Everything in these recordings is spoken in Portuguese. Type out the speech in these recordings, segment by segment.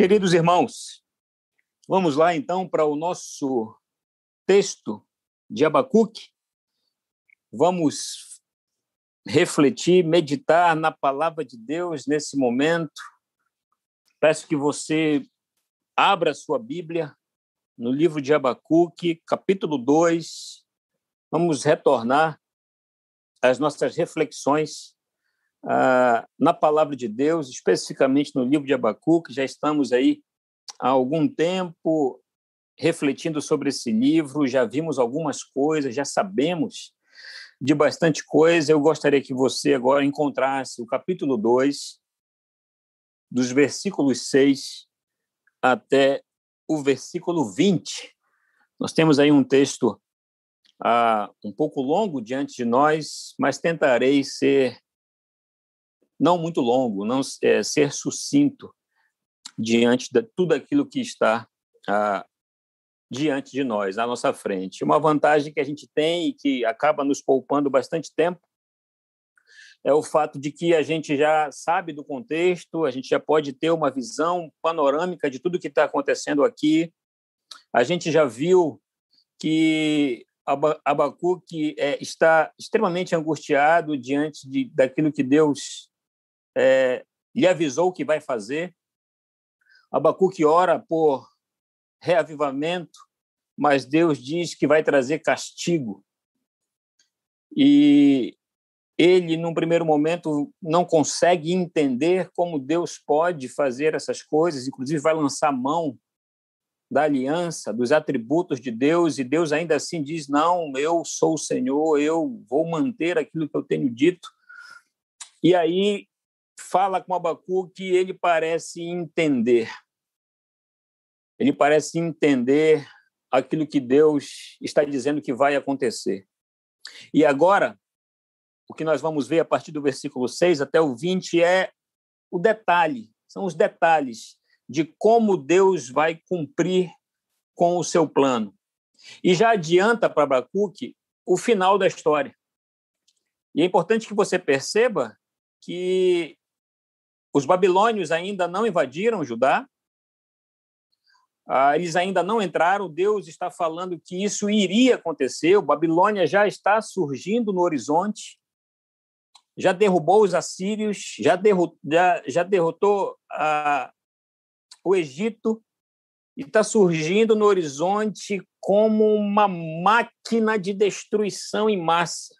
Queridos irmãos, vamos lá então para o nosso texto de Abacuque. Vamos refletir, meditar na palavra de Deus nesse momento. Peço que você abra sua Bíblia no livro de Abacuque, capítulo 2. Vamos retornar às nossas reflexões ah, na palavra de Deus, especificamente no livro de Abacuque. Já estamos aí há algum tempo refletindo sobre esse livro, já vimos algumas coisas, já sabemos de bastante coisa. Eu gostaria que você agora encontrasse o capítulo 2, dos versículos 6 até o versículo 20. Nós temos aí um texto ah, um pouco longo diante de nós, mas tentarei ser não muito longo, não é, ser sucinto diante de tudo aquilo que está ah, diante de nós, à nossa frente. Uma vantagem que a gente tem e que acaba nos poupando bastante tempo é o fato de que a gente já sabe do contexto, a gente já pode ter uma visão panorâmica de tudo que está acontecendo aqui. A gente já viu que Abacuque é, está extremamente angustiado diante de, daquilo que Deus é, lhe avisou que vai fazer. Abacuque ora por reavivamento, mas Deus diz que vai trazer castigo. E ele, num primeiro momento, não consegue entender como Deus pode fazer essas coisas, inclusive vai lançar mão da aliança, dos atributos de Deus, e Deus ainda assim diz: Não, eu sou o Senhor, eu vou manter aquilo que eu tenho dito. E aí fala com Abacu que ele parece entender. Ele parece entender aquilo que Deus está dizendo que vai acontecer. E agora, o que nós vamos ver a partir do versículo 6 até o 20 é o detalhe, são os detalhes de como Deus vai cumprir com o seu plano. E já adianta para Abacuque o final da história. E é importante que você perceba que os babilônios ainda não invadiram Judá, ah, eles ainda não entraram. Deus está falando que isso iria acontecer. O Babilônia já está surgindo no horizonte, já derrubou os assírios, já, derrotou, já, já derrotou ah, o Egito e está surgindo no horizonte como uma máquina de destruição em massa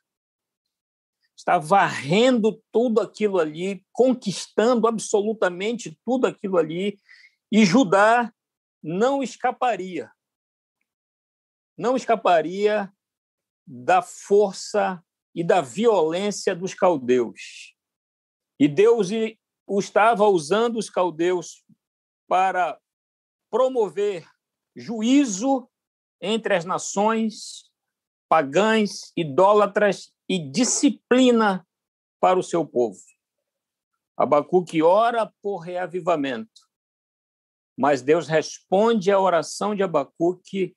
está varrendo tudo aquilo ali, conquistando absolutamente tudo aquilo ali, e Judá não escaparia. Não escaparia da força e da violência dos caldeus. E Deus estava usando os caldeus para promover juízo entre as nações pagãs, idólatras e disciplina para o seu povo. Abacuque ora por reavivamento, mas Deus responde à oração de Abacuque,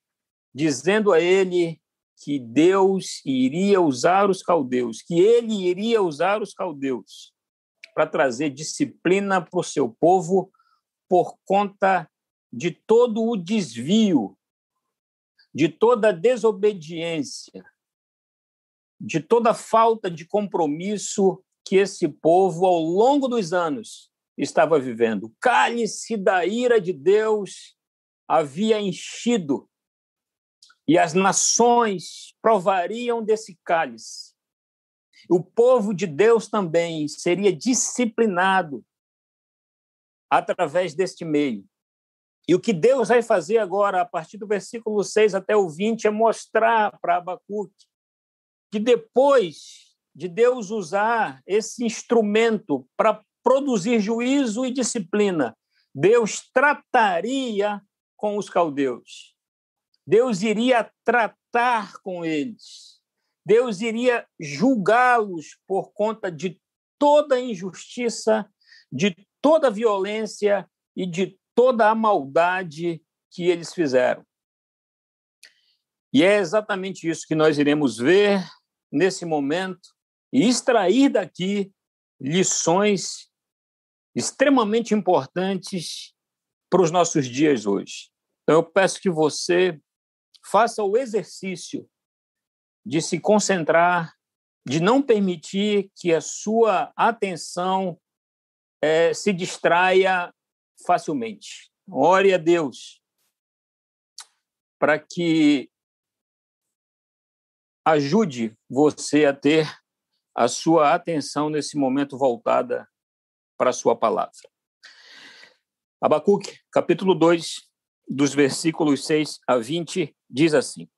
dizendo a ele que Deus iria usar os caldeus, que ele iria usar os caldeus para trazer disciplina para o seu povo por conta de todo o desvio, de toda a desobediência, de toda falta de compromisso que esse povo, ao longo dos anos, estava vivendo. O cálice da ira de Deus havia enchido e as nações provariam desse cálice. O povo de Deus também seria disciplinado através deste meio. E o que Deus vai fazer agora, a partir do versículo 6 até o 20, é mostrar para Abacuque que depois de Deus usar esse instrumento para produzir juízo e disciplina, Deus trataria com os caldeus. Deus iria tratar com eles. Deus iria julgá-los por conta de toda injustiça, de toda a violência e de toda a maldade que eles fizeram. E é exatamente isso que nós iremos ver nesse momento e extrair daqui lições extremamente importantes para os nossos dias hoje. Então, eu peço que você faça o exercício de se concentrar, de não permitir que a sua atenção é, se distraia facilmente. Ore a Deus para que ajude você a ter a sua atenção nesse momento voltada para a sua palavra. Abacuque, capítulo 2, dos versículos 6 a 20, diz assim: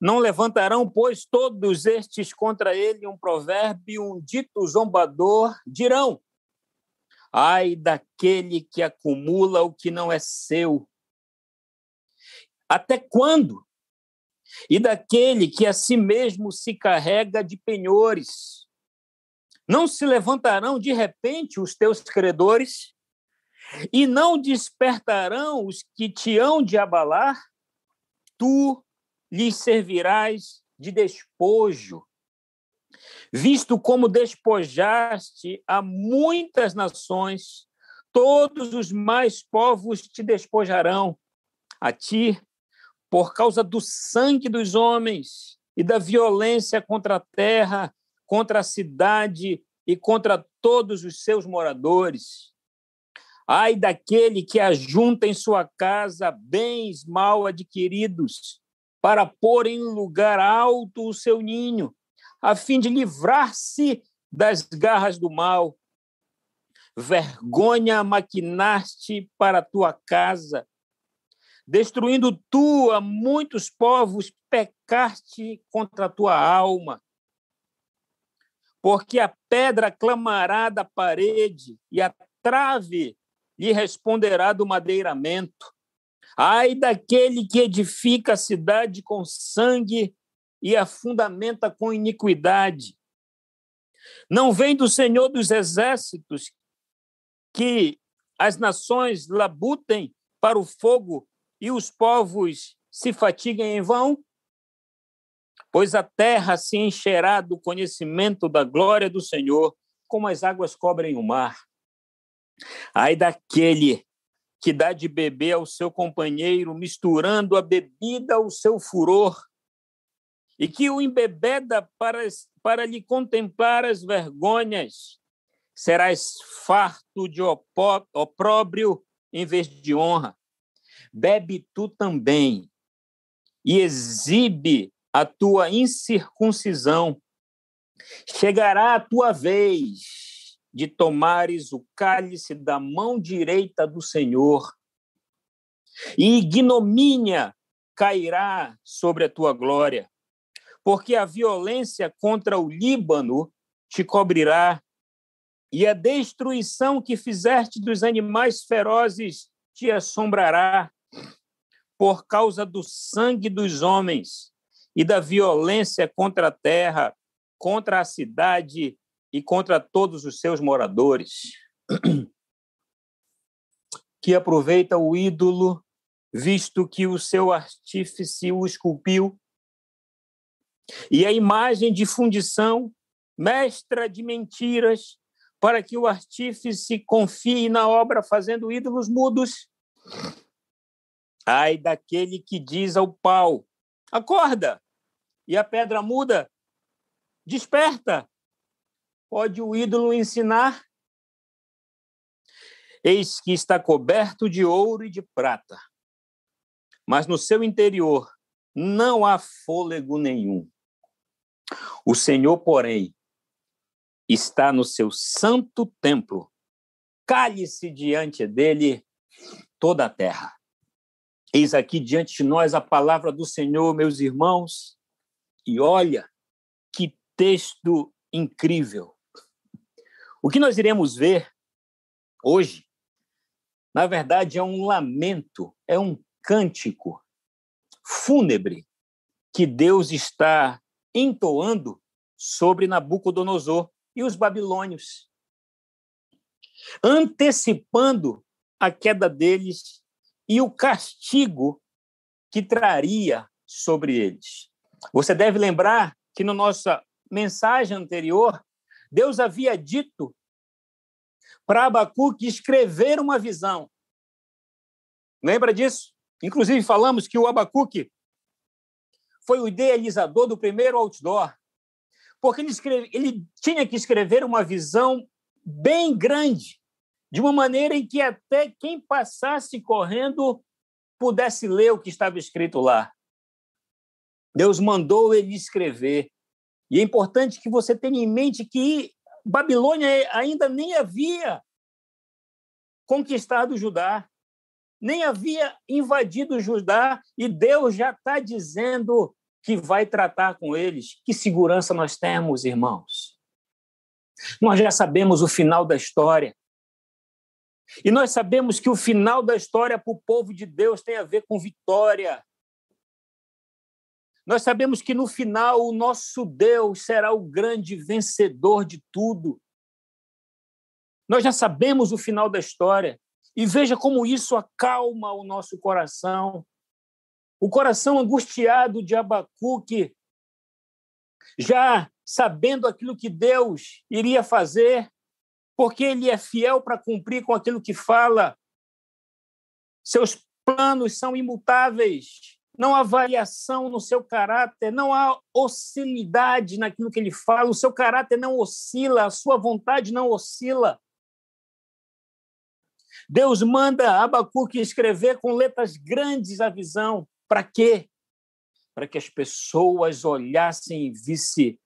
Não levantarão, pois, todos estes contra ele um provérbio, um dito zombador, dirão: Ai daquele que acumula o que não é seu. Até quando? E daquele que a si mesmo se carrega de penhores. Não se levantarão de repente os teus credores? E não despertarão os que te hão de abalar? Tu lhes servirás de despojo, visto como despojaste a muitas nações, todos os mais povos te despojarão. A ti, por causa do sangue dos homens e da violência contra a terra, contra a cidade e contra todos os seus moradores. Ai daquele que ajunta em sua casa bens mal adquiridos, para pôr em lugar alto o seu ninho, a fim de livrar-se das garras do mal. Vergonha maquinaste para a tua casa, destruindo tu a muitos povos, pecaste contra a tua alma. Porque a pedra clamará da parede e a trave lhe responderá do madeiramento. Ai daquele que edifica a cidade com sangue e a fundamenta com iniquidade. Não vem do Senhor dos exércitos que as nações labutem para o fogo e os povos se fatiguem em vão? Pois a terra se encherá do conhecimento da glória do Senhor, como as águas cobrem o mar. Ai daquele que dá de beber ao seu companheiro, misturando a bebida ao seu furor, e que o embebeda para, para lhe contemplar as vergonhas. Serás farto de opróbrio em vez de honra. Bebe tu também e exibe a tua incircuncisão. Chegará a tua vez de tomares o cálice da mão direita do Senhor, e ignomínia cairá sobre a tua glória, porque a violência contra o Líbano te cobrirá, e a destruição que fizeste dos animais ferozes te assombrará, por causa do sangue dos homens e da violência contra a terra, contra a cidade e contra todos os seus moradores, que aproveita o ídolo, visto que o seu artífice o esculpiu, e a imagem de fundição, mestra de mentiras, para que o artífice confie na obra fazendo ídolos mudos. Ai daquele que diz ao pau: acorda! E a pedra muda: desperta! pode o ídolo ensinar? Eis que está coberto de ouro e de prata, mas no seu interior não há fôlego nenhum. O Senhor, porém, está no seu santo templo. Cale-se diante dele toda a terra. Eis aqui diante de nós a palavra do Senhor, meus irmãos, e olha que texto incrível. O que nós iremos ver hoje, na verdade, é um lamento, é um cântico fúnebre que Deus está entoando sobre Nabucodonosor e os babilônios, antecipando a queda deles e o castigo que traria sobre eles. Você deve lembrar que na nossa mensagem anterior Deus havia dito para Abacuque escrever uma visão. Lembra disso? Inclusive, falamos que o Abacuque foi o idealizador do primeiro outdoor, porque ele, escreve, ele tinha que escrever uma visão bem grande, de uma maneira em que até quem passasse correndo pudesse ler o que estava escrito lá. Deus mandou ele escrever. E é importante que você tenha em mente que Babilônia ainda nem havia conquistado Judá, nem havia invadido Judá, e Deus já está dizendo que vai tratar com eles. Que segurança nós temos, irmãos? Nós já sabemos o final da história. E nós sabemos que o final da história para o povo de Deus tem a ver com vitória. Nós sabemos que no final o nosso Deus será o grande vencedor de tudo. Nós já sabemos o final da história. E veja como isso acalma o nosso coração. O coração angustiado de Abacuque, já sabendo aquilo que Deus iria fazer, porque ele é fiel para cumprir com aquilo que fala. Seus planos são imutáveis não há variação no seu caráter, não há oscilidade naquilo que ele fala, o seu caráter não oscila, a sua vontade não oscila. Deus manda Abacuque escrever com letras grandes a visão. Para quê? Para que as pessoas olhassem e vissem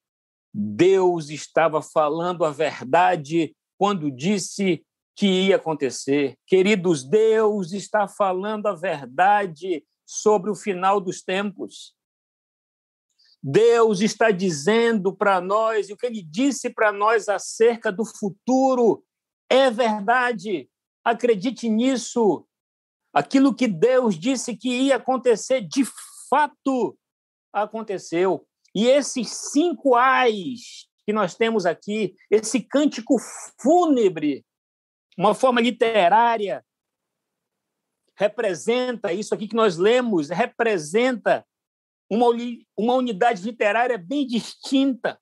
Deus estava falando a verdade quando disse que ia acontecer. Queridos, Deus está falando a verdade sobre o final dos tempos. Deus está dizendo para nós, e o que ele disse para nós acerca do futuro é verdade. Acredite nisso. Aquilo que Deus disse que ia acontecer, de fato aconteceu. E esses cinco ais que nós temos aqui, esse cântico fúnebre, uma forma literária representa, isso aqui que nós lemos, representa uma, uma unidade literária bem distinta,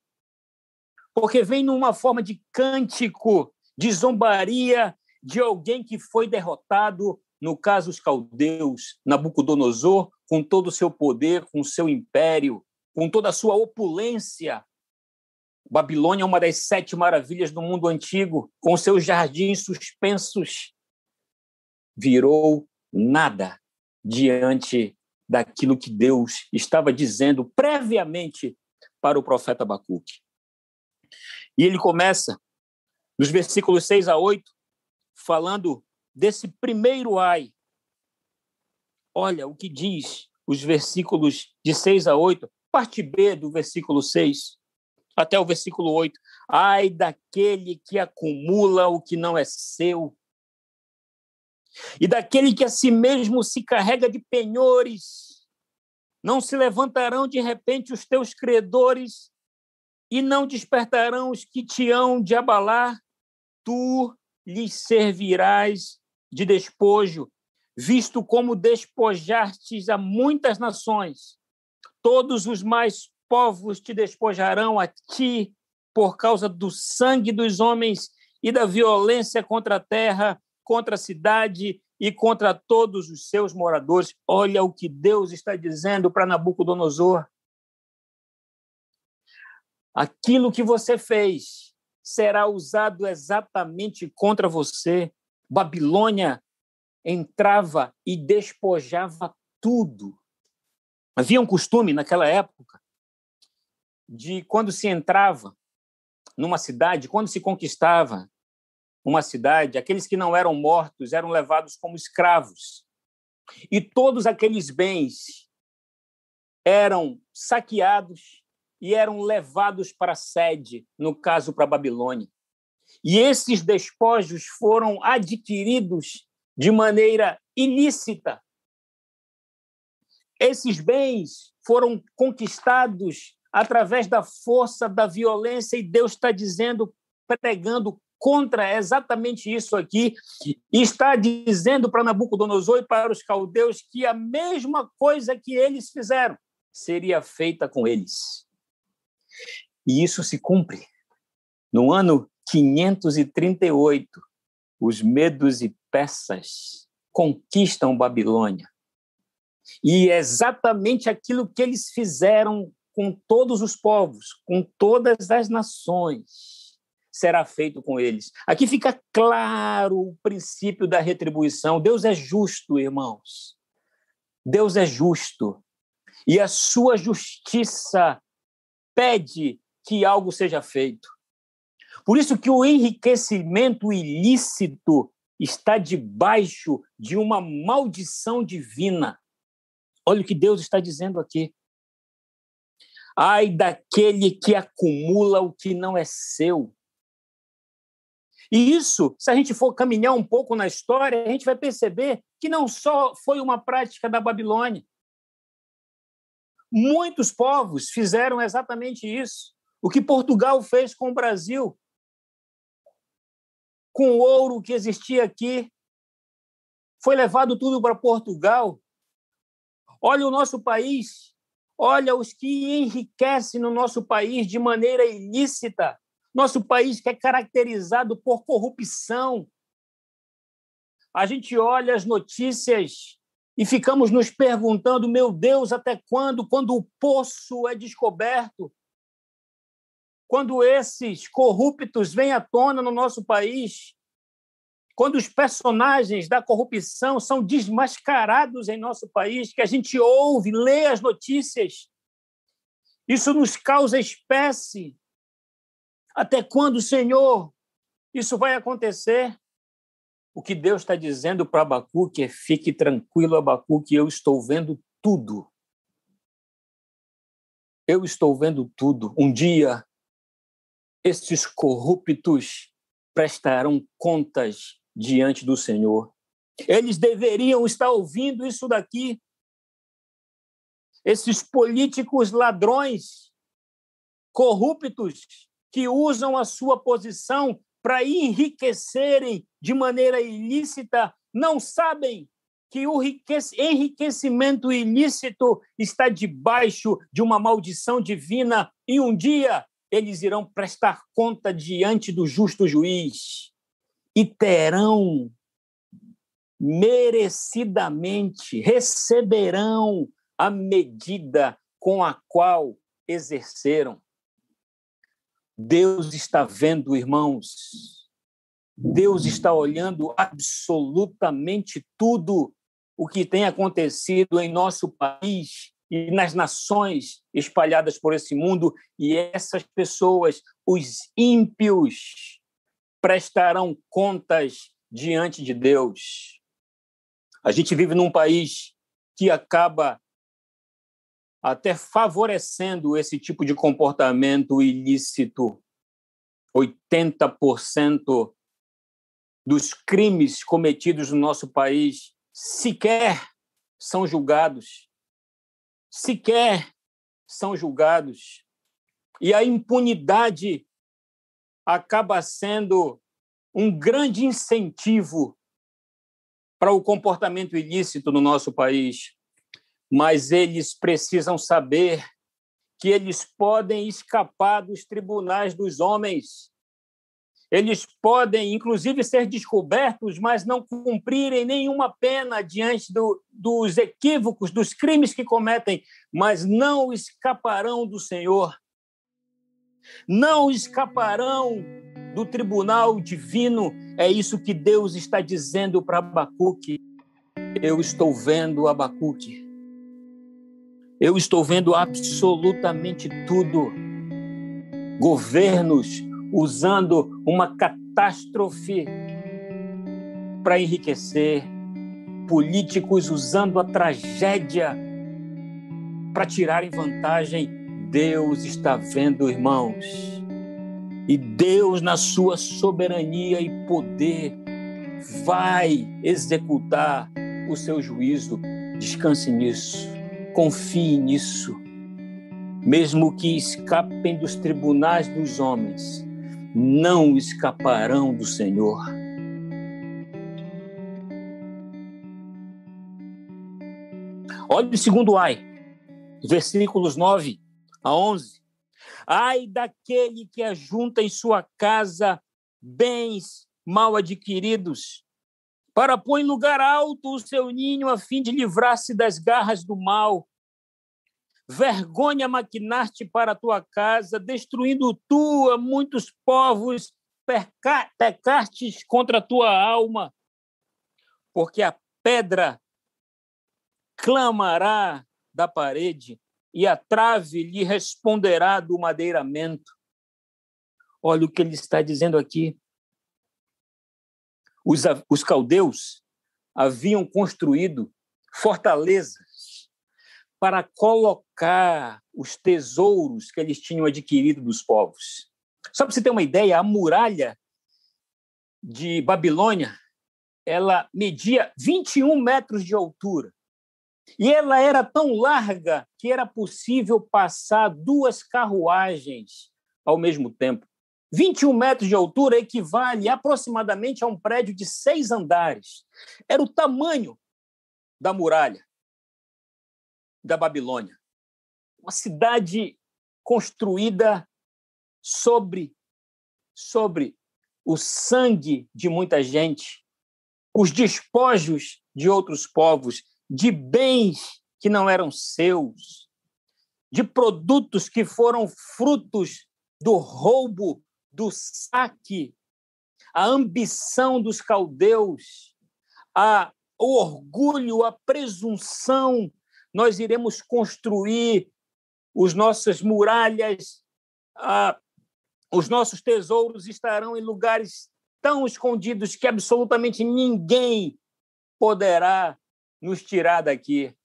porque vem numa forma de cântico, de zombaria de alguém que foi derrotado, no caso os caldeus, Nabucodonosor, com todo o seu poder, com o seu império, com toda a sua opulência. Babilônia é uma das sete maravilhas do mundo antigo, com seus jardins suspensos, virou nada diante daquilo que Deus estava dizendo previamente para o profeta Abacuque. E ele começa, nos versículos 6 a 8, falando desse primeiro ai. Olha o que diz os versículos de 6 a 8, parte B do versículo 6 até o versículo 8. Ai daquele que acumula o que não é seu e daquele que a si mesmo se carrega de penhores. Não se levantarão de repente os teus credores e não despertarão os que te hão de abalar. Tu lhes servirás de despojo, visto como despojastes a muitas nações. Todos os mais povos te despojarão a ti por causa do sangue dos homens e da violência contra a terra contra a cidade e contra todos os seus moradores. Olha o que Deus está dizendo para Nabucodonosor. Aquilo que você fez será usado exatamente contra você. Babilônia entrava e despojava tudo. Havia um costume naquela época de quando se entrava numa cidade, quando se conquistava uma cidade, aqueles que não eram mortos eram levados como escravos. E todos aqueles bens eram saqueados e eram levados para a sede, no caso para a Babilônia. E esses despojos foram adquiridos de maneira ilícita. Esses bens foram conquistados através da força da violência, e Deus está dizendo, pregando contra exatamente isso aqui e está dizendo para Nabucodonosor e para os caldeus que a mesma coisa que eles fizeram seria feita com eles. E isso se cumpre. No ano 538, os medos e peças conquistam Babilônia. E é exatamente aquilo que eles fizeram com todos os povos, com todas as nações, será feito com eles. Aqui fica claro o princípio da retribuição. Deus é justo, irmãos. Deus é justo. E a sua justiça pede que algo seja feito. Por isso que o enriquecimento ilícito está debaixo de uma maldição divina. Olha o que Deus está dizendo aqui. Ai daquele que acumula o que não é seu. E isso, se a gente for caminhar um pouco na história, a gente vai perceber que não só foi uma prática da Babilônia. Muitos povos fizeram exatamente isso. O que Portugal fez com o Brasil, com o ouro que existia aqui, foi levado tudo para Portugal. Olha o nosso país, olha os que enriquecem no nosso país de maneira ilícita. Nosso país que é caracterizado por corrupção. A gente olha as notícias e ficamos nos perguntando, meu Deus, até quando? Quando o poço é descoberto, quando esses corruptos vêm à tona no nosso país, quando os personagens da corrupção são desmascarados em nosso país, que a gente ouve, lê as notícias, isso nos causa espécie. Até quando, Senhor, isso vai acontecer? O que Deus está dizendo para Abacuque é: fique tranquilo, Abacuque, eu estou vendo tudo. Eu estou vendo tudo. Um dia, estes corruptos prestarão contas diante do Senhor. Eles deveriam estar ouvindo isso daqui. Esses políticos ladrões, corruptos, que usam a sua posição para enriquecerem de maneira ilícita, não sabem que o enriquecimento ilícito está debaixo de uma maldição divina e um dia eles irão prestar conta diante do justo juiz e terão merecidamente, receberão a medida com a qual exerceram. Deus está vendo, irmãos. Deus está olhando absolutamente tudo o que tem acontecido em nosso país e nas nações espalhadas por esse mundo, e essas pessoas, os ímpios, prestarão contas diante de Deus. A gente vive num país que acaba até favorecendo esse tipo de comportamento ilícito. 80% dos crimes cometidos no nosso país sequer são julgados. Sequer são julgados. E a impunidade acaba sendo um grande incentivo para o comportamento ilícito no nosso país. Mas eles precisam saber que eles podem escapar dos tribunais dos homens. Eles podem, inclusive, ser descobertos, mas não cumprirem nenhuma pena diante do, dos equívocos, dos crimes que cometem, mas não escaparão do Senhor não escaparão do tribunal divino. É isso que Deus está dizendo para Abacuque. Eu estou vendo Abacuque. Eu estou vendo absolutamente tudo. Governos usando uma catástrofe para enriquecer, políticos usando a tragédia para tirarem vantagem Deus está vendo, irmãos. E Deus, na sua soberania e poder, vai executar o seu juízo. Descanse nisso, confie nisso. Mesmo que escapem dos tribunais dos homens, não escaparão do Senhor. Olha o segundo ai, versículos 9 a 11. Ai daquele que ajunta em sua casa bens mal adquiridos para pôr em lugar alto o seu ninho a fim de livrar-se das garras do mal. Vergonha maquinar-te para a tua casa, destruindo tu muitos povos, peca pecastes contra a tua alma, porque a pedra clamará da parede e a trave lhe responderá do madeiramento. Olha o que ele está dizendo aqui. Os, os caldeus haviam construído fortalezas para colocar os tesouros que eles tinham adquirido dos povos. Só para você ter uma ideia, a muralha de Babilônia ela media 21 metros de altura. E ela era tão larga que era possível passar duas carruagens ao mesmo tempo. 21 metros de altura equivale aproximadamente a um prédio de seis andares. Era o tamanho da muralha da Babilônia. Uma cidade construída sobre, sobre o sangue de muita gente, os despojos de outros povos, de bens que não eram seus, de produtos que foram frutos do roubo do saque, a ambição dos caldeus, a, o orgulho, a presunção. Nós iremos construir os nossas muralhas, a, os nossos tesouros estarão em lugares tão escondidos que absolutamente ninguém poderá nos tirar daqui.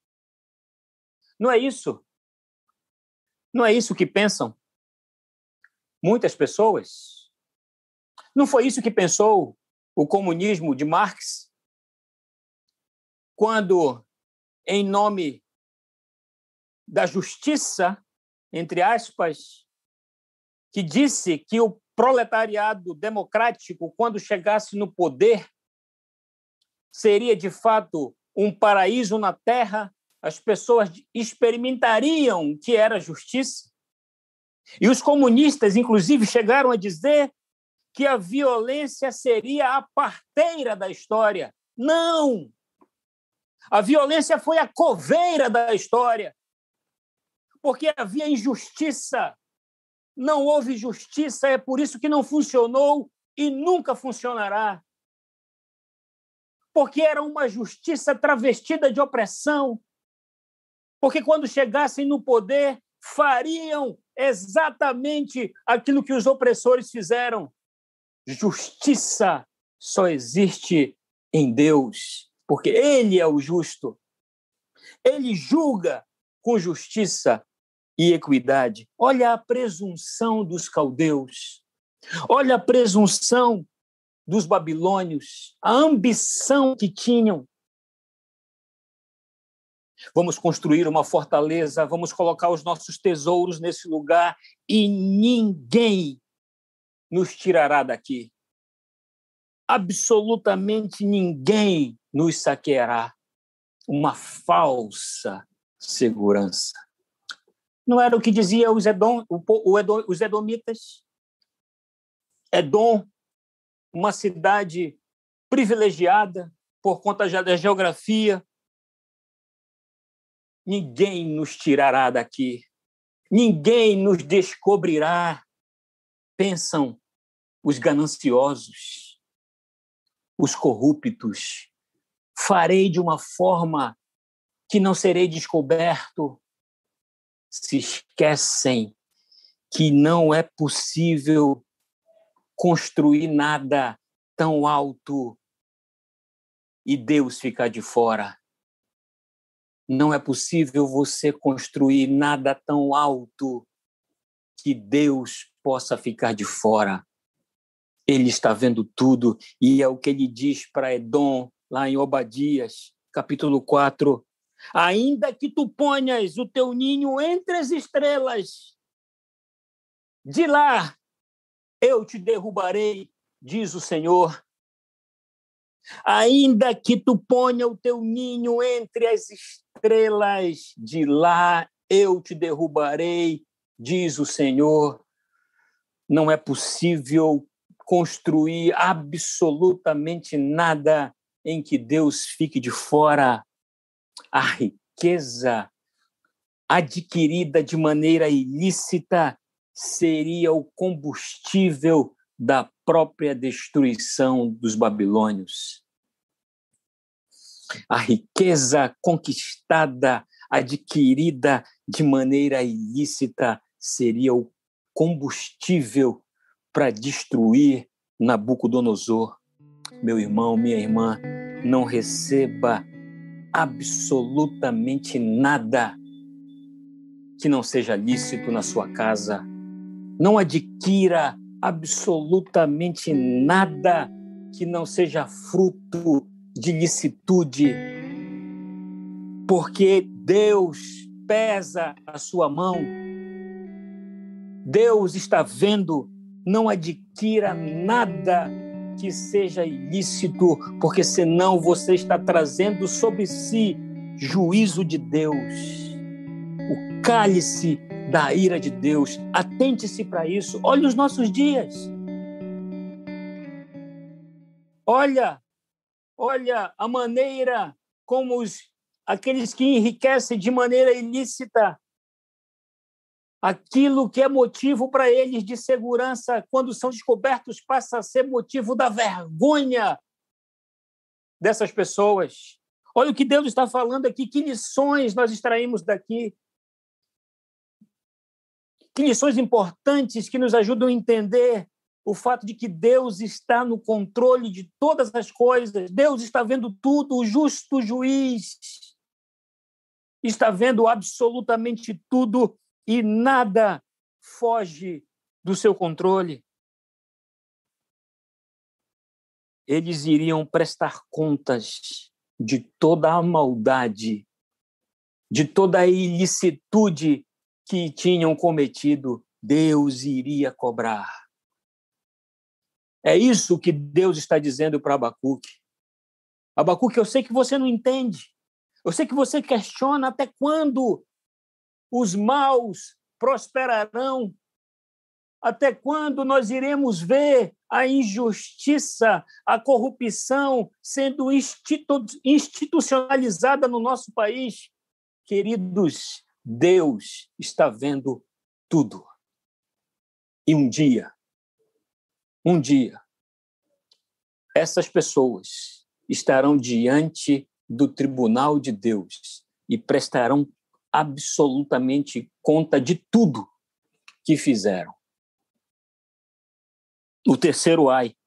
Não é isso? Não é isso que pensam? muitas pessoas. Não foi isso que pensou o comunismo de Marx? Quando, em nome da justiça, entre aspas, que disse que o proletariado democrático, quando chegasse no poder, seria de fato um paraíso na terra, as pessoas experimentariam que era justiça. E os comunistas, inclusive, chegaram a dizer que a violência seria a parteira da história. Não! A violência foi a coveira da história. Porque havia injustiça. Não houve justiça, é por isso que não funcionou e nunca funcionará. Porque era uma justiça travestida de opressão. Porque quando chegassem no poder, fariam exatamente aquilo que os opressores fizeram. Justiça só existe em Deus, porque Ele é o justo. Ele julga com justiça e equidade. Olha a presunção dos caldeus. Olha a presunção dos babilônios, a ambição que tinham Vamos construir uma fortaleza, vamos colocar os nossos tesouros nesse lugar e ninguém nos tirará daqui. Absolutamente ninguém nos saqueará. Uma falsa segurança. Não era o que dizia os, Edom, o Edom, os Edomitas? Edom, uma cidade privilegiada por conta da geografia, Ninguém nos tirará daqui. Ninguém nos descobrirá. Pensam os gananciosos, os corruptos. Farei de uma forma que não serei descoberto. Se esquecem que não é possível construir nada tão alto e Deus ficar de fora. Não é possível você construir nada tão alto que Deus possa ficar de fora. Ele está vendo tudo e é o que ele diz para Edom, lá em Obadias, capítulo 4. Ainda que tu ponhas o teu ninho entre as estrelas, de lá eu te derrubarei, diz o Senhor. Ainda que tu ponha o teu ninho entre as estrelas, de lá eu te derrubarei, diz o Senhor. Não é possível construir absolutamente nada em que Deus fique de fora. A riqueza adquirida de maneira ilícita seria o combustível da própria destruição dos babilônios. A riqueza conquistada, adquirida de maneira ilícita, seria o combustível para destruir Nabucodonosor. Meu irmão, minha irmã, não receba absolutamente nada que não seja lícito na sua casa. Não adquira absolutamente nada que não seja fruto de licitude, porque Deus pesa a sua mão. Deus está vendo, não adquira nada que seja ilícito, porque senão você está trazendo sobre si juízo de Deus. O cálice da ira de Deus. Atente-se para isso. Olhe os nossos dias. Olha, olha a maneira como os, aqueles que enriquecem de maneira ilícita aquilo que é motivo para eles de segurança, quando são descobertos, passa a ser motivo da vergonha dessas pessoas. Olha o que Deus está falando aqui, que lições nós extraímos daqui. Que lições importantes que nos ajudam a entender o fato de que Deus está no controle de todas as coisas, Deus está vendo tudo, o justo juiz está vendo absolutamente tudo e nada foge do seu controle. Eles iriam prestar contas de toda a maldade, de toda a ilicitude que tinham cometido, Deus iria cobrar. É isso que Deus está dizendo para Abacuque. Abacuque, eu sei que você não entende. Eu sei que você questiona até quando os maus prosperarão. Até quando nós iremos ver a injustiça, a corrupção sendo institu institucionalizada no nosso país? Queridos, Deus está vendo tudo. E um dia, um dia, essas pessoas estarão diante do tribunal de Deus e prestarão absolutamente conta de tudo que fizeram. O terceiro ai,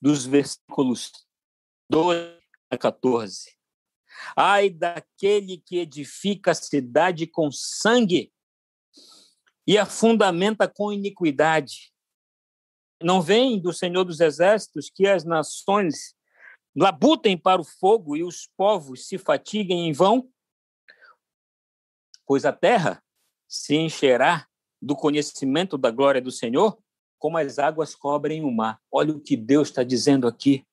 dos versículos 12 a 14. Ai daquele que edifica a cidade com sangue e a fundamenta com iniquidade. Não vem do Senhor dos Exércitos que as nações labutem para o fogo e os povos se fatiguem em vão? Pois a terra se encherá do conhecimento da glória do Senhor, como as águas cobrem o mar. Olha o que Deus está dizendo aqui.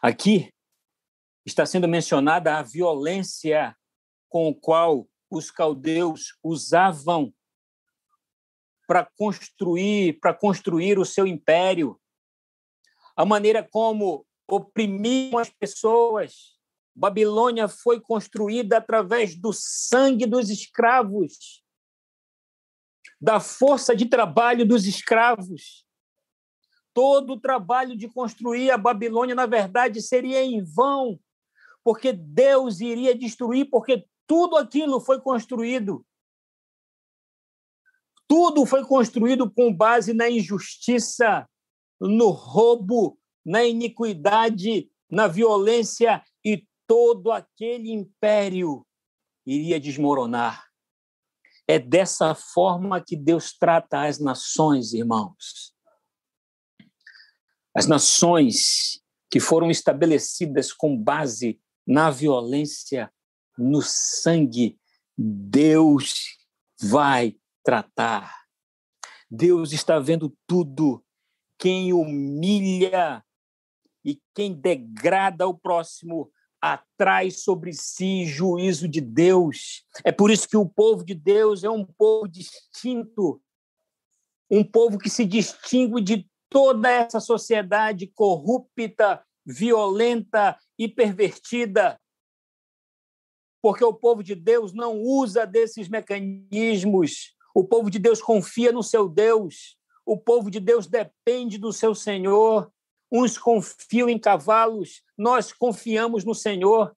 Aqui está sendo mencionada a violência com o qual os caldeus usavam para construir, para construir o seu império, a maneira como oprimiam as pessoas. Babilônia foi construída através do sangue dos escravos, da força de trabalho dos escravos. Todo o trabalho de construir a Babilônia, na verdade, seria em vão, porque Deus iria destruir, porque tudo aquilo foi construído. Tudo foi construído com base na injustiça, no roubo, na iniquidade, na violência e todo aquele império iria desmoronar. É dessa forma que Deus trata as nações, irmãos. As nações que foram estabelecidas com base na violência, no sangue, Deus vai tratar. Deus está vendo tudo. Quem humilha e quem degrada o próximo atrai sobre si juízo de Deus. É por isso que o povo de Deus é um povo distinto, um povo que se distingue de toda essa sociedade corrupta violenta e pervertida. Porque o povo de Deus não usa desses mecanismos. O povo de Deus confia no seu Deus. O povo de Deus depende do seu Senhor. Uns confiam em cavalos, nós confiamos no Senhor.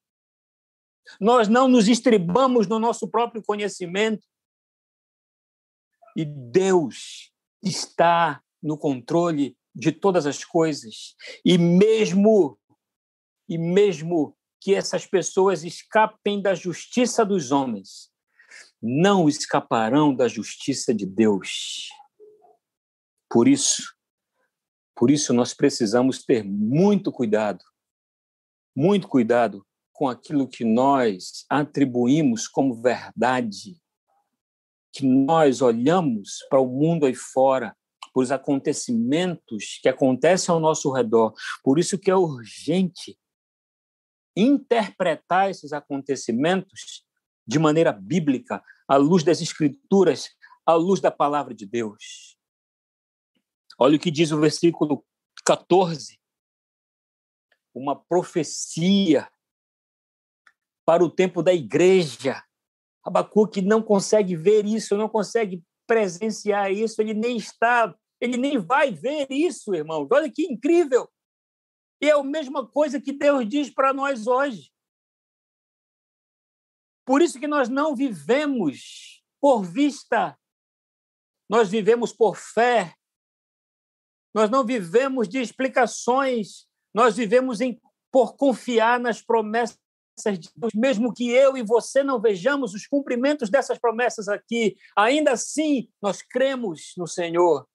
Nós não nos estribamos no nosso próprio conhecimento. E Deus está no controle de todas as coisas. E mesmo e mesmo que essas pessoas escapem da justiça dos homens, não escaparão da justiça de Deus. Por isso, por isso nós precisamos ter muito cuidado, muito cuidado com aquilo que nós atribuímos como verdade, que nós olhamos para o mundo aí fora, para os acontecimentos que acontecem ao nosso redor. Por isso que é urgente interpretar esses acontecimentos de maneira bíblica, à luz das escrituras, à luz da palavra de Deus. Olha o que diz o versículo 14. Uma profecia para o tempo da igreja. Abacuque não consegue ver isso, não consegue presenciar isso, ele nem está, ele nem vai ver isso, irmãos. Olha que incrível! E é a mesma coisa que Deus diz para nós hoje. Por isso que nós não vivemos por vista, nós vivemos por fé, nós não vivemos de explicações, nós vivemos em, por confiar nas promessas de Deus, mesmo que eu e você não vejamos os cumprimentos dessas promessas aqui, ainda assim nós cremos no Senhor.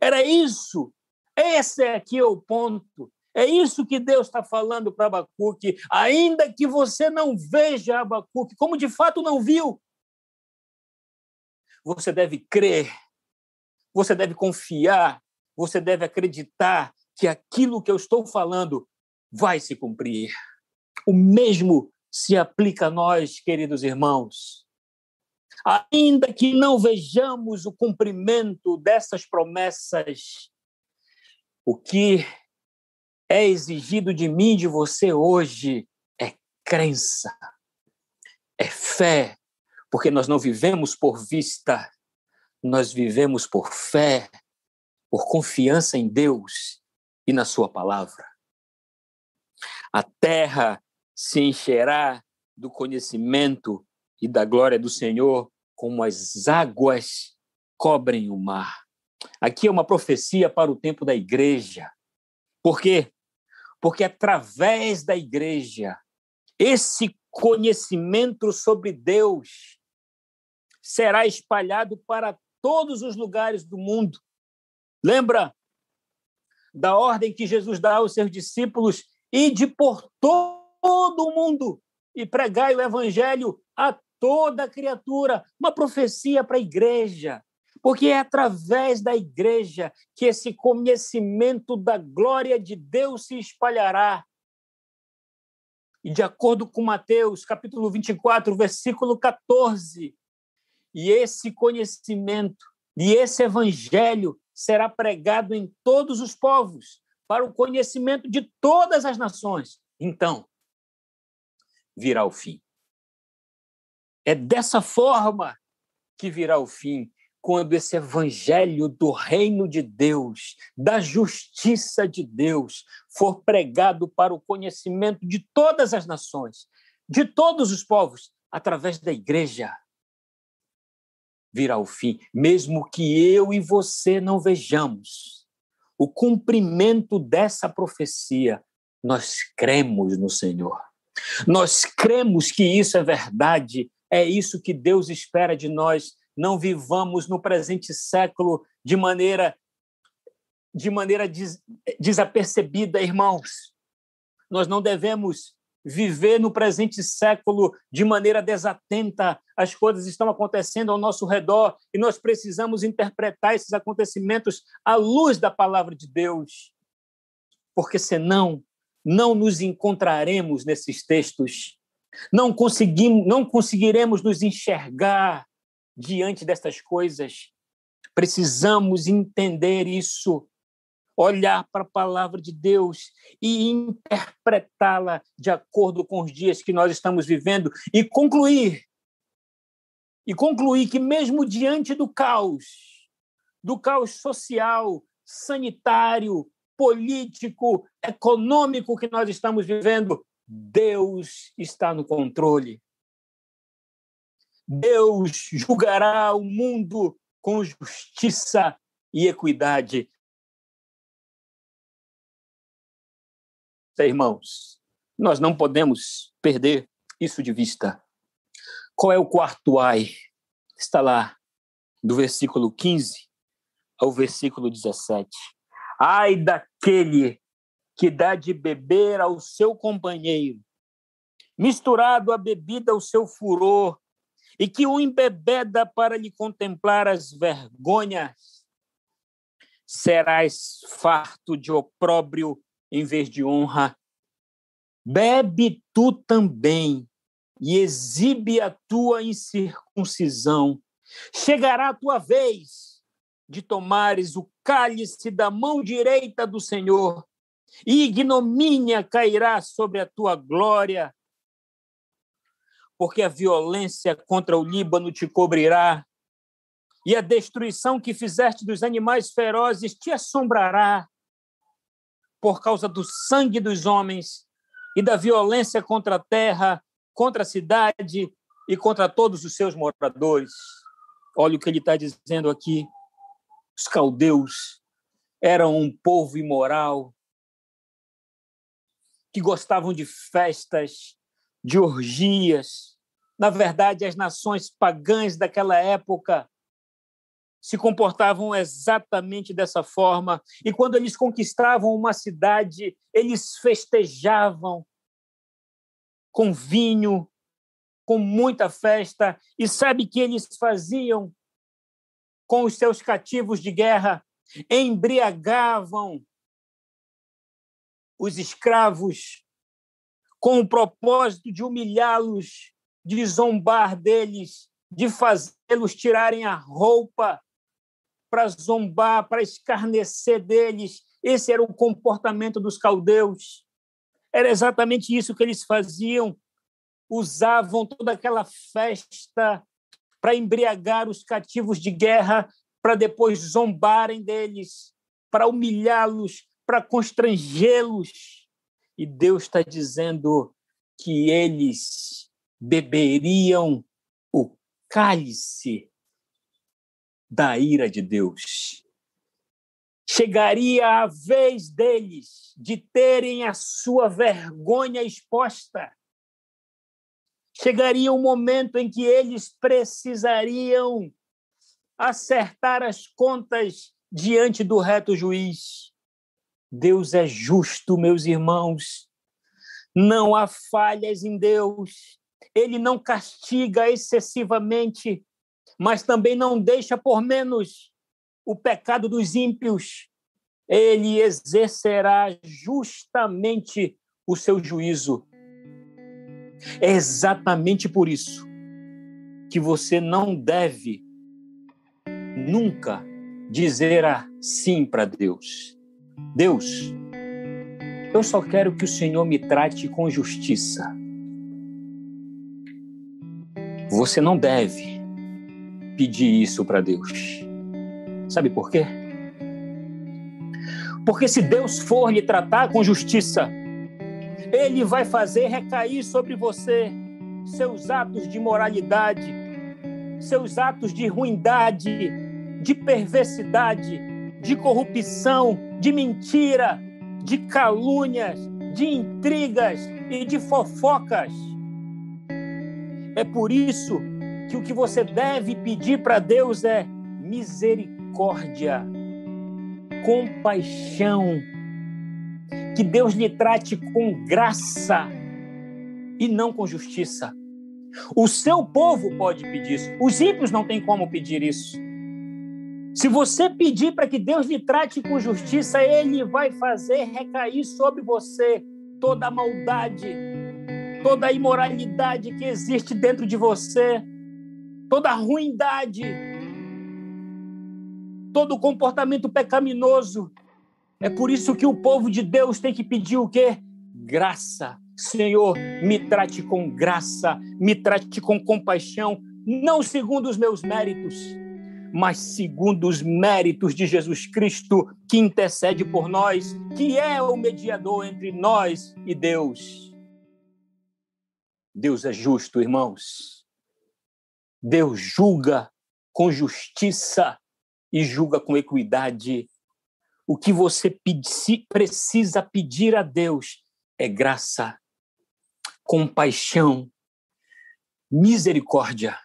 Era isso, esse é aqui o ponto. É isso que Deus está falando para Abacuque. Ainda que você não veja Abacuque, como de fato não viu, você deve crer, você deve confiar você deve acreditar que aquilo que eu estou falando vai se cumprir. O mesmo se aplica a nós, queridos irmãos. Ainda que não vejamos o cumprimento dessas promessas, o que é exigido de mim de você hoje é crença, é fé, porque nós não vivemos por vista, nós vivemos por fé por confiança em Deus e na Sua palavra. A terra se encherá do conhecimento e da glória do Senhor, como as águas cobrem o mar. Aqui é uma profecia para o tempo da igreja. Por quê? Porque através da igreja, esse conhecimento sobre Deus será espalhado para todos os lugares do mundo. Lembra da ordem que Jesus dá aos seus discípulos e de por todo o mundo e pregai o evangelho a toda criatura, uma profecia para a igreja, porque é através da igreja que esse conhecimento da glória de Deus se espalhará. E de acordo com Mateus, capítulo 24, versículo 14, e esse conhecimento e esse evangelho será pregado em todos os povos, para o conhecimento de todas as nações. Então, virá o fim. É dessa forma que virá o fim, quando esse evangelho do reino de Deus, da justiça de Deus, for pregado para o conhecimento de todas as nações, de todos os povos, através da igreja virá o fim, mesmo que eu e você não vejamos o cumprimento dessa profecia, nós cremos no Senhor. Nós cremos que isso é verdade, é isso que Deus espera de nós. Não vivamos no presente século de maneira de maneira des, desapercebida, irmãos. Nós não devemos viver no presente século de maneira desatenta. As coisas estão acontecendo ao nosso redor e nós precisamos interpretar esses acontecimentos à luz da palavra de Deus. Porque senão não nos encontraremos nesses textos. Não conseguimos, não conseguiremos nos enxergar diante destas coisas. Precisamos entender isso. olhar para a palavra de Deus e interpretá-la de acordo com os dias que nós estamos vivendo e concluir e concluir que mesmo diante do caos, do caos social, sanitário, político, econômico que nós estamos vivendo, Deus está no controle. Deus julgará o mundo com justiça e equidade. Irmãos, nós não podemos perder isso de vista. Qual é o quarto ai? Está lá, do versículo 15 ao versículo 17. Ai daquele que dá de beber ao seu companheiro, misturado a bebida ao seu furor, e que o embebeda para lhe contemplar as vergonhas, serás farto de opróbrio em vez de honra. Bebe tu também e exibe a tua incircuncisão. Chegará a tua vez de tomares o cálice da mão direita do Senhor, e ignomínia cairá sobre a tua glória, porque a violência contra o Líbano te cobrirá, e a destruição que fizeste dos animais ferozes te assombrará por causa do sangue dos homens e da violência contra a terra, contra a cidade e contra todos os seus moradores. Olha o que ele está dizendo aqui. Os caldeus eram um povo imoral, que gostavam de festas, de orgias. Na verdade, as nações pagãs daquela época se comportavam exatamente dessa forma. E quando eles conquistavam uma cidade, eles festejavam com vinho, com muita festa. E sabe que eles faziam com os seus cativos de guerra? Embriagavam os escravos com o propósito de humilhá-los, de zombar deles, de fazê-los tirarem a roupa para zombar, para escarnecer deles. Esse era o comportamento dos caldeus. Era exatamente isso que eles faziam. Usavam toda aquela festa para embriagar os cativos de guerra, para depois zombarem deles, para humilhá-los, para constrangê-los. E Deus está dizendo que eles beberiam o cálice da ira de Deus. Chegaria a vez deles de terem a sua vergonha exposta. Chegaria um momento em que eles precisariam acertar as contas diante do reto juiz. Deus é justo, meus irmãos. Não há falhas em Deus. Ele não castiga excessivamente mas também não deixa por menos o pecado dos ímpios. Ele exercerá justamente o seu juízo. É exatamente por isso que você não deve nunca dizer assim para Deus. Deus, eu só quero que o Senhor me trate com justiça. Você não deve pedir isso para Deus. Sabe por quê? Porque se Deus for lhe tratar com justiça, Ele vai fazer recair sobre você seus atos de moralidade, seus atos de ruindade, de perversidade, de corrupção, de mentira, de calúnias, de intrigas e de fofocas. É por isso que o que você deve pedir para Deus é misericórdia, compaixão, que Deus lhe trate com graça e não com justiça. O seu povo pode pedir isso, os ímpios não têm como pedir isso. Se você pedir para que Deus lhe trate com justiça, Ele vai fazer recair sobre você toda a maldade, toda a imoralidade que existe dentro de você, toda a ruindade, todo o comportamento pecaminoso. É por isso que o povo de Deus tem que pedir o quê? Graça. Senhor, me trate com graça, me trate com compaixão, não segundo os meus méritos, mas segundo os méritos de Jesus Cristo, que intercede por nós, que é o mediador entre nós e Deus. Deus é justo, irmãos. Deus julga com justiça e julga com equidade. O que você precisa pedir a Deus é graça, compaixão, misericórdia.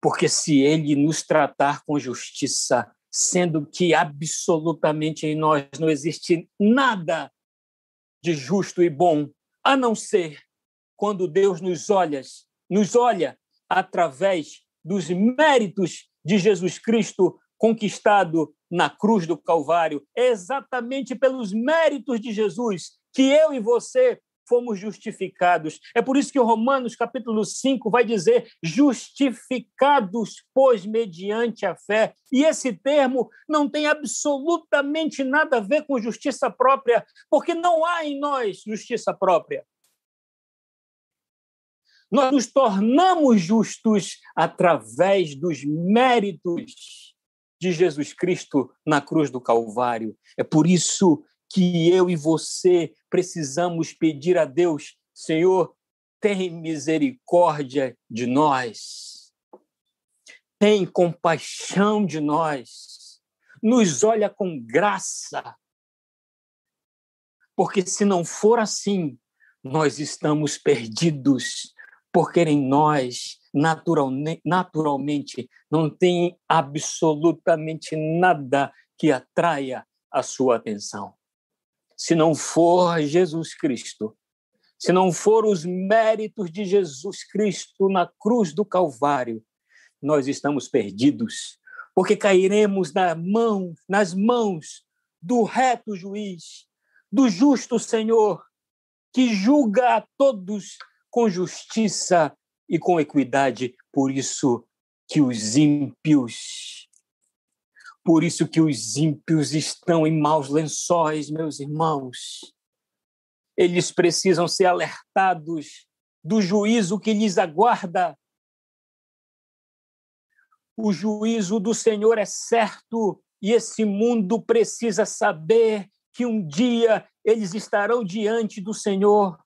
Porque se Ele nos tratar com justiça, sendo que absolutamente em nós não existe nada de justo e bom, a não ser quando Deus nos olha, nos olha através dos méritos de Jesus Cristo conquistado na cruz do Calvário. É exatamente pelos méritos de Jesus que eu e você fomos justificados. É por isso que Romanos capítulo 5 vai dizer justificados, pois mediante a fé. E esse termo não tem absolutamente nada a ver com justiça própria, porque não há em nós justiça própria. Nós nos tornamos justos através dos méritos de Jesus Cristo na cruz do Calvário. É por isso que eu e você precisamos pedir a Deus, Senhor, tem misericórdia de nós. Tem compaixão de nós. Nos olha com graça. Porque se não for assim, nós estamos perdidos porque em nós, naturalmente, não tem absolutamente nada que atraia a sua atenção. Se não for Jesus Cristo, se não for os méritos de Jesus Cristo na cruz do Calvário, nós estamos perdidos, porque cairemos na mão, nas mãos do reto juiz, do justo Senhor, que julga a todos com justiça e com equidade. Por isso que os ímpios, por isso que os ímpios estão em maus lençóis, meus irmãos. Eles precisam ser alertados do juízo que lhes aguarda. O juízo do Senhor é certo e esse mundo precisa saber que um dia eles estarão diante do Senhor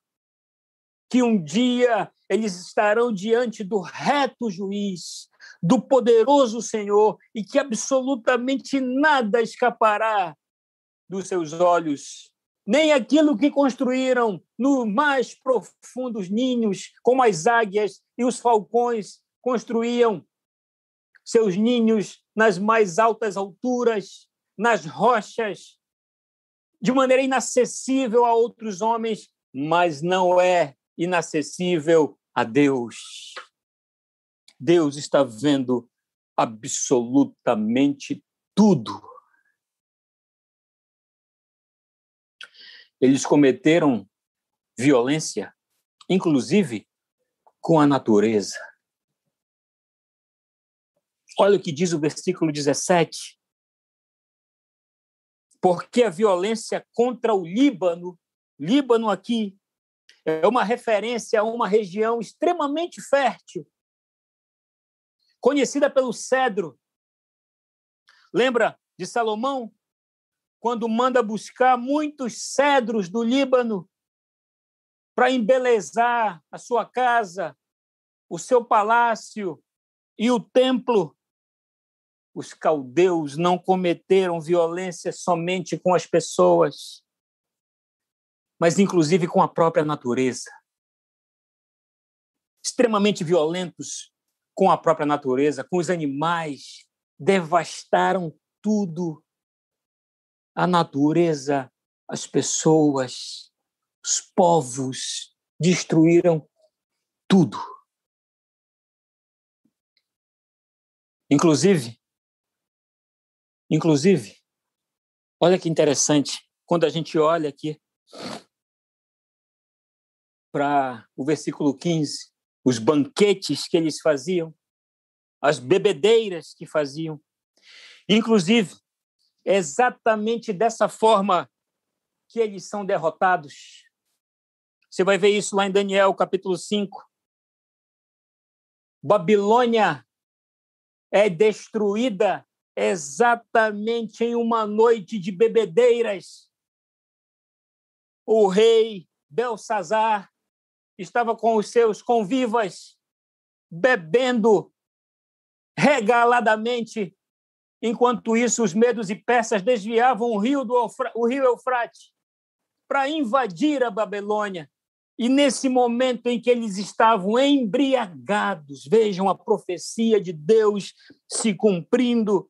que um dia eles estarão diante do reto juiz, do poderoso Senhor, e que absolutamente nada escapará dos seus olhos, nem aquilo que construíram nos mais profundos ninhos, como as águias e os falcões construíam seus ninhos nas mais altas alturas, nas rochas, de maneira inacessível a outros homens, mas não é inacessível a Deus. Deus está vendo absolutamente tudo. Eles cometeram violência, inclusive com a natureza. Olha o que diz o versículo 17. Porque a violência contra o Líbano, Líbano aqui é uma referência a uma região extremamente fértil, conhecida pelo cedro. Lembra de Salomão? Quando manda buscar muitos cedros do Líbano para embelezar a sua casa, o seu palácio e o templo. Os caldeus não cometeram violência somente com as pessoas, mas inclusive com a própria natureza. Extremamente violentos com a própria natureza, com os animais, devastaram tudo. A natureza, as pessoas, os povos, destruíram tudo. Inclusive, inclusive, olha que interessante, quando a gente olha aqui para o versículo 15, os banquetes que eles faziam, as bebedeiras que faziam. Inclusive, exatamente dessa forma que eles são derrotados. Você vai ver isso lá em Daniel, capítulo 5. Babilônia é destruída exatamente em uma noite de bebedeiras. O rei Belsazar estava com os seus convivas, bebendo regaladamente. Enquanto isso, os medos e persas desviavam o rio, do o rio Eufrate para invadir a Babilônia. E nesse momento em que eles estavam embriagados, vejam a profecia de Deus se cumprindo.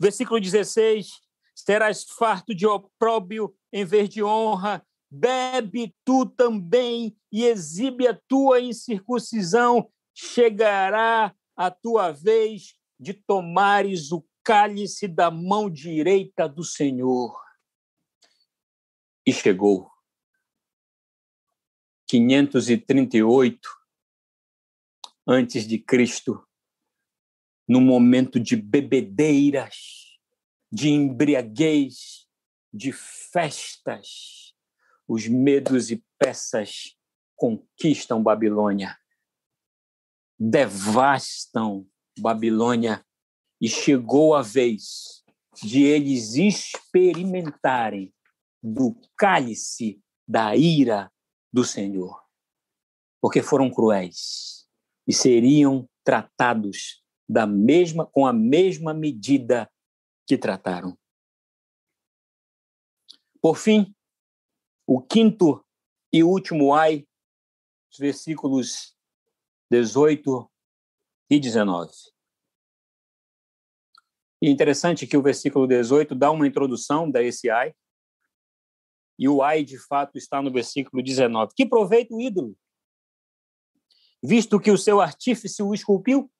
Versículo 16: serás farto de opróbio em vez de honra, bebe tu também e exibe a tua incircuncisão, chegará a tua vez de tomares o cálice da mão direita do Senhor. E chegou. 538 antes de Cristo, no momento de bebedeiras, de embriaguez, de festas, os medos e peças conquistam Babilônia, devastam Babilônia, e chegou a vez de eles experimentarem do cálice da ira do Senhor, porque foram cruéis e seriam tratados da mesma com a mesma medida que trataram. Por fim, o quinto e último ai, os versículos 18 e 19. E interessante que o versículo 18 dá uma introdução da esse ai, e o ai de fato está no versículo 19. Que proveito o ídolo, visto que o seu artífice o esculpiu?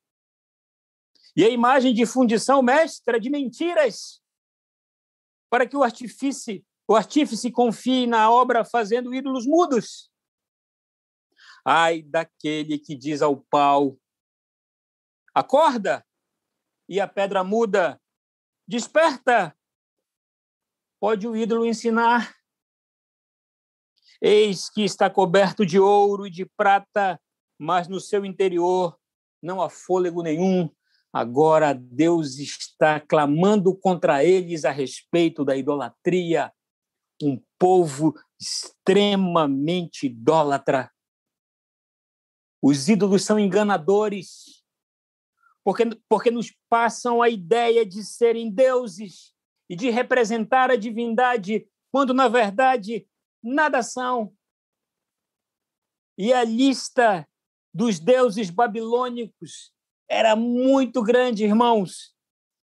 E a imagem de fundição mestra de mentiras, para que o artífice o artífice confie na obra fazendo ídolos mudos. Ai daquele que diz ao pau: Acorda! E a pedra muda: Desperta! Pode o ídolo ensinar? Eis que está coberto de ouro e de prata, mas no seu interior não há fôlego nenhum. Agora Deus está clamando contra eles a respeito da idolatria um povo extremamente idólatra. Os ídolos são enganadores, porque, porque nos passam a ideia de serem deuses e de representar a divindade, quando, na verdade, nada são. E a lista dos deuses babilônicos era muito grande, irmãos.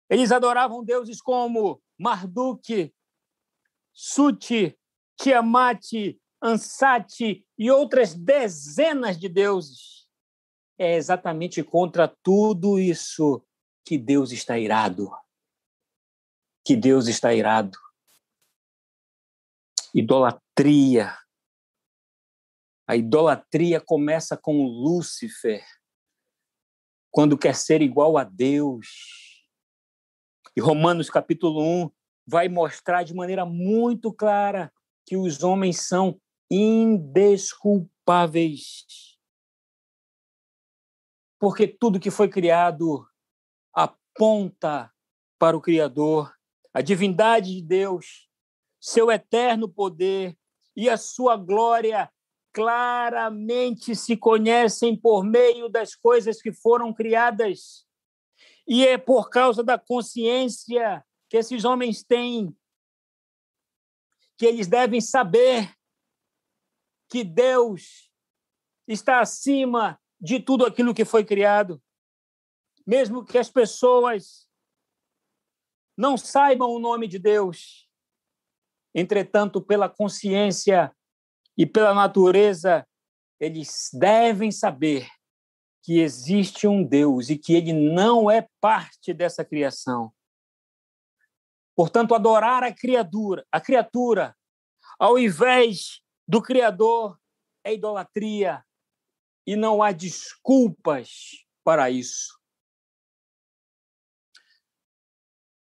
Eles adoravam deuses como Marduk, Suti, Tiamat, Ansati e outras dezenas de deuses. É exatamente contra tudo isso que Deus está irado. Que Deus está irado. Idolatria. A idolatria começa com Lúcifer, quando quer ser igual a Deus. E Romanos capítulo 1 vai mostrar de maneira muito clara que os homens são indesculpáveis. Porque tudo que foi criado aponta para o Criador, a divindade de Deus, seu eterno poder e a sua glória claramente se conhecem por meio das coisas que foram criadas. E é por causa da consciência que esses homens têm, que eles devem saber que Deus está acima de tudo aquilo que foi criado. Mesmo que as pessoas não saibam o nome de Deus, entretanto, pela consciência e pela natureza, eles devem saber que existe um Deus e que ele não é parte dessa criação. Portanto, adorar a criatura, a criatura, ao invés do Criador, é idolatria e não há desculpas para isso.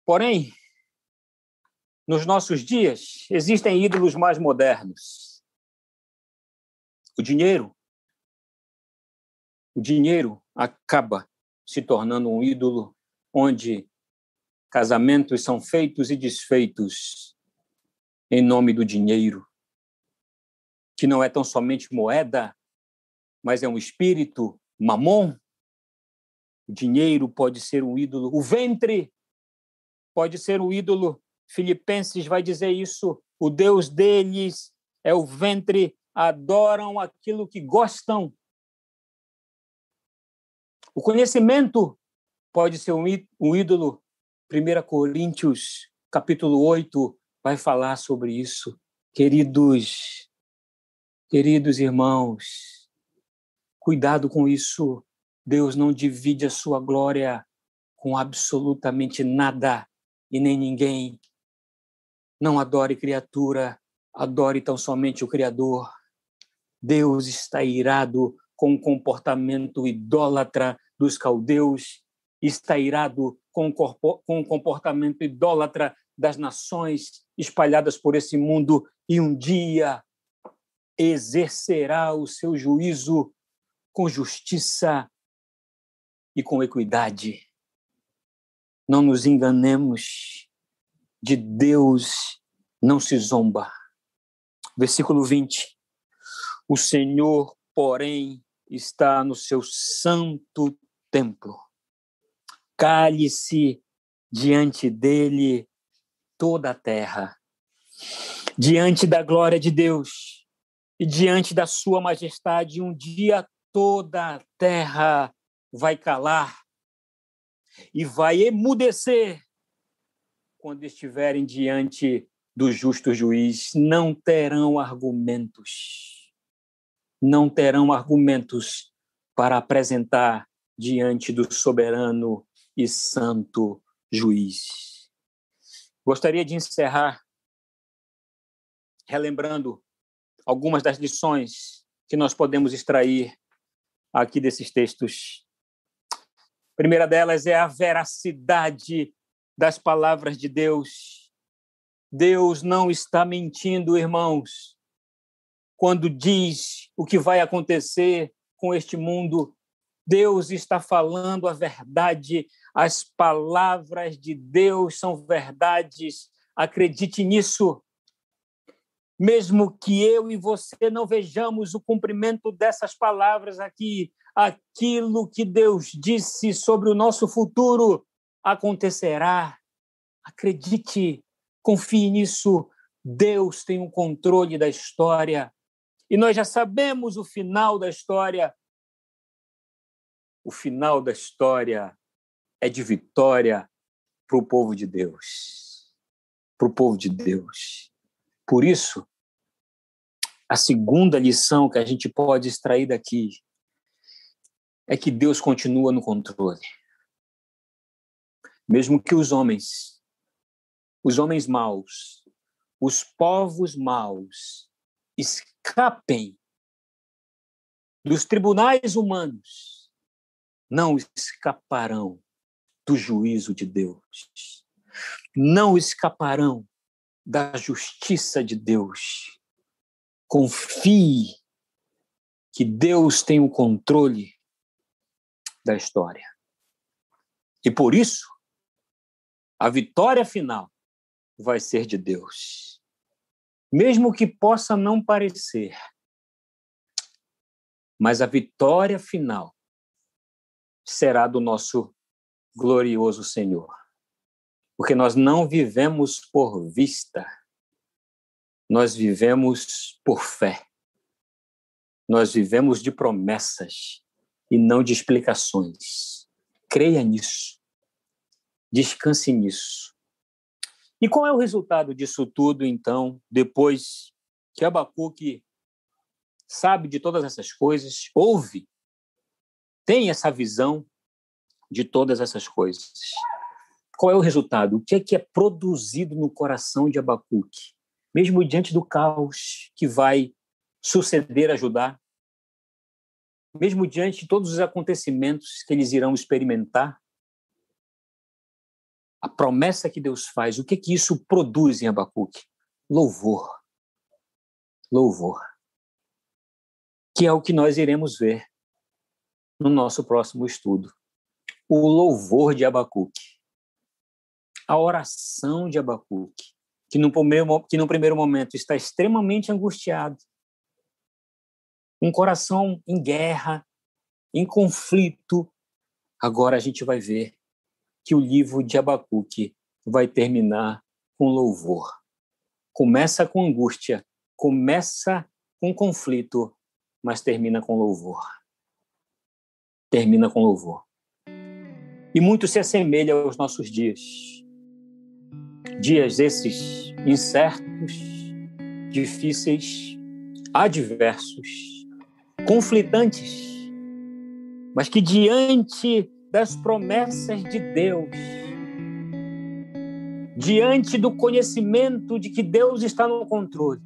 Porém, nos nossos dias, existem ídolos mais modernos. O dinheiro. O dinheiro acaba se tornando um ídolo onde casamentos são feitos e desfeitos em nome do dinheiro, que não é tão somente moeda, mas é um espírito, mamon. O dinheiro pode ser um ídolo, o ventre pode ser um ídolo. Filipenses vai dizer isso. O Deus deles é o ventre, adoram aquilo que gostam. O conhecimento pode ser um ídolo. 1 Coríntios, capítulo 8, vai falar sobre isso. Queridos, queridos irmãos, cuidado com isso. Deus não divide a sua glória com absolutamente nada e nem ninguém. Não adore criatura, adore tão somente o Criador. Deus está irado com o comportamento idólatra dos caldeus, está irado com o comportamento idólatra das nações espalhadas por esse mundo e um dia exercerá o seu juízo com justiça e com equidade. Não nos enganemos, de Deus não se zomba. Versículo 20. O Senhor, porém, está no seu santo templo. Cale-se diante dele toda a terra, diante da glória de Deus e diante da sua majestade, um dia toda a terra vai calar e vai emudecer quando estiverem diante do justo juiz, não terão argumentos. Não terão argumentos para apresentar diante do soberano e santo juiz. Gostaria de encerrar relembrando algumas das lições que nós podemos extrair aqui desses textos. A primeira delas é a veracidade das palavras de Deus. Deus não está mentindo, irmãos, quando diz o que vai acontecer com este mundo. Deus está falando a verdade as palavras de Deus são verdades. Acredite nisso. Mesmo que eu e você não vejamos o cumprimento dessas palavras aqui, aquilo que Deus disse sobre o nosso futuro acontecerá. Acredite, confie nisso. Deus tem o controle da história. E nós já sabemos o final da história. O final da história é de vitória para o povo de Deus. Para o povo de Deus. Por isso, a segunda lição que a gente pode extrair daqui é que Deus continua no controle. Mesmo que os homens, os homens maus, os povos maus escapem dos tribunais humanos, não escaparão do juízo de Deus. Não escaparão da justiça de Deus. Confie que Deus tem o controle da história. E por isso, a vitória final vai ser de Deus. Mesmo que possa não parecer, mas a vitória final será do nosso glorioso Senhor. Porque nós não vivemos por vista, nós vivemos por fé. Nós vivemos de promessas e não de explicações. Creia nisso. Descanse nisso. E qual é o resultado disso tudo, então, depois que Abacuque sabe de todas essas coisas, ouve, tem essa visão, de todas essas coisas. Qual é o resultado? O que é que é produzido no coração de Abacuque? Mesmo diante do caos que vai suceder a Judá, mesmo diante de todos os acontecimentos que eles irão experimentar, a promessa que Deus faz, o que que isso produz em Abacuque? Louvor. Louvor. Que é o que nós iremos ver no nosso próximo estudo. O louvor de Abacuque. A oração de Abacuque, que no primeiro, que no primeiro momento está extremamente angustiado, um coração em guerra, em conflito. Agora a gente vai ver que o livro de Abacuque vai terminar com louvor. Começa com angústia, começa com conflito, mas termina com louvor. Termina com louvor. E muito se assemelha aos nossos dias. Dias esses incertos, difíceis, adversos, conflitantes, mas que diante das promessas de Deus, diante do conhecimento de que Deus está no controle,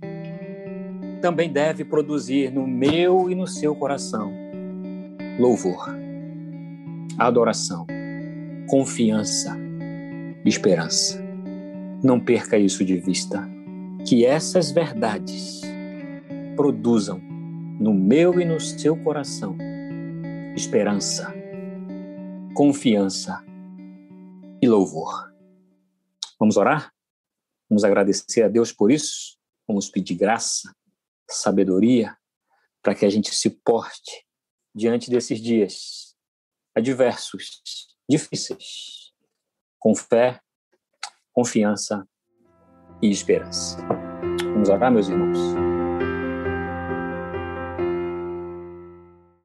também deve produzir no meu e no seu coração louvor, adoração, confiança, esperança. Não perca isso de vista. Que essas verdades produzam no meu e no seu coração esperança, confiança e louvor. Vamos orar? Vamos agradecer a Deus por isso? Vamos pedir graça, sabedoria, para que a gente se porte diante desses dias adversos, difíceis, com fé, confiança e esperança. Vamos orar, meus irmãos?